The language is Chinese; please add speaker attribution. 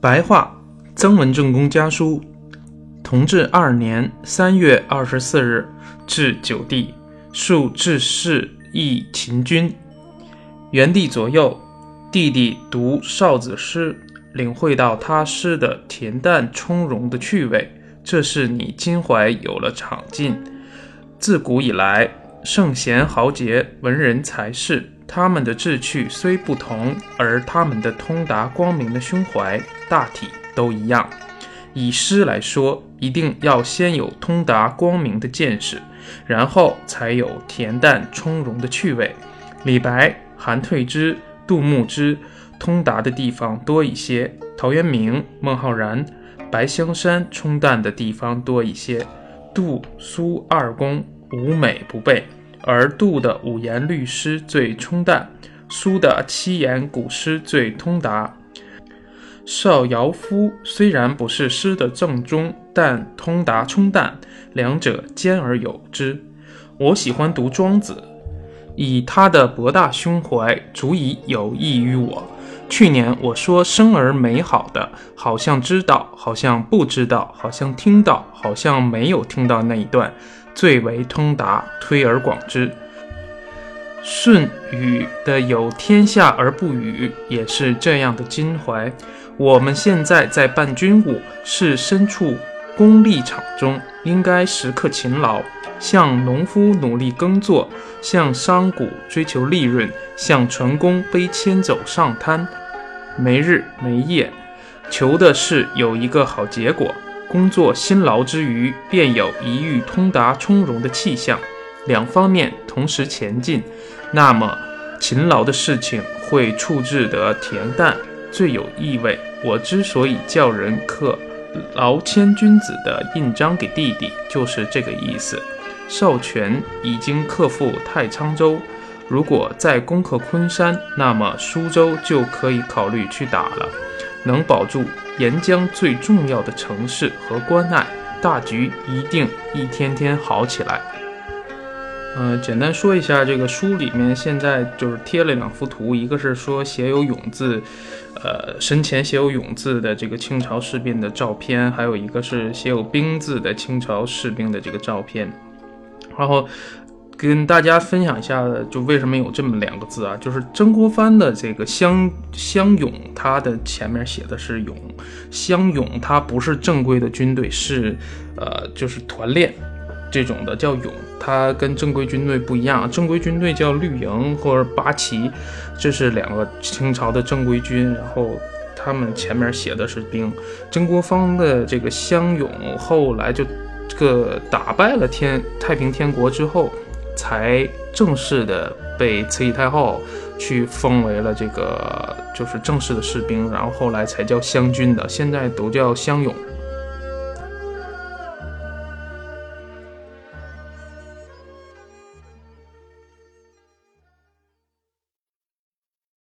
Speaker 1: 白话曾文正公家书，同治二年三月二十四日，至九弟，述致仕议秦军。元帝左右，弟弟读少子诗，领会到他诗的恬淡从容的趣味。这是你襟怀有了长进。自古以来，圣贤豪杰、文人才士。他们的志趣虽不同，而他们的通达光明的胸怀大体都一样。以诗来说，一定要先有通达光明的见识，然后才有恬淡从容的趣味。李白、韩退之、杜牧之通达的地方多一些，陶渊明、孟浩然、白香山冲淡的地方多一些。杜苏二公无美不备。而杜的五言律诗最冲淡，苏的七言古诗最通达。邵尧夫虽然不是诗的正宗，但通达冲淡，两者兼而有之。我喜欢读庄子，以他的博大胸怀，足以有益于我。去年我说生而美好的，好像知道，好像不知道，好像听到，好像没有听到那一段。最为通达，推而广之。舜禹的有天下而不语，也是这样的襟怀。我们现在在办军务，是身处功利场中，应该时刻勤劳，像农夫努力耕作，像商贾追求利润，像船工背铅走上滩，没日没夜，求的是有一个好结果。工作辛劳之余，便有一遇通达从容的气象，两方面同时前进，那么勤劳的事情会处置得恬淡，最有意味。我之所以叫人刻劳谦君子的印章给弟弟，就是这个意思。少权已经克复太仓州，如果再攻克昆山，那么苏州就可以考虑去打了。能保住沿江最重要的城市和关隘，大局一定一天天好起来。嗯，简单说一下，这个书里面现在就是贴了两幅图，一个是说写有“勇”字，呃，身前写有“勇”字的这个清朝士兵的照片，还有一个是写有“兵”字的清朝士兵的这个照片，然后。跟大家分享一下，就为什么有这么两个字啊？就是曾国藩的这个湘湘勇，他的前面写的是勇，湘勇他不是正规的军队，是呃就是团练这种的叫勇，他跟正规军队不一样，正规军队叫绿营或者八旗，这是两个清朝的正规军，然后他们前面写的是兵。曾国藩的这个湘勇后来就这个打败了天太平天国之后。才正式的被慈禧太后去封为了这个，就是正式的士兵，然后后来才叫湘军的，现在都叫湘勇。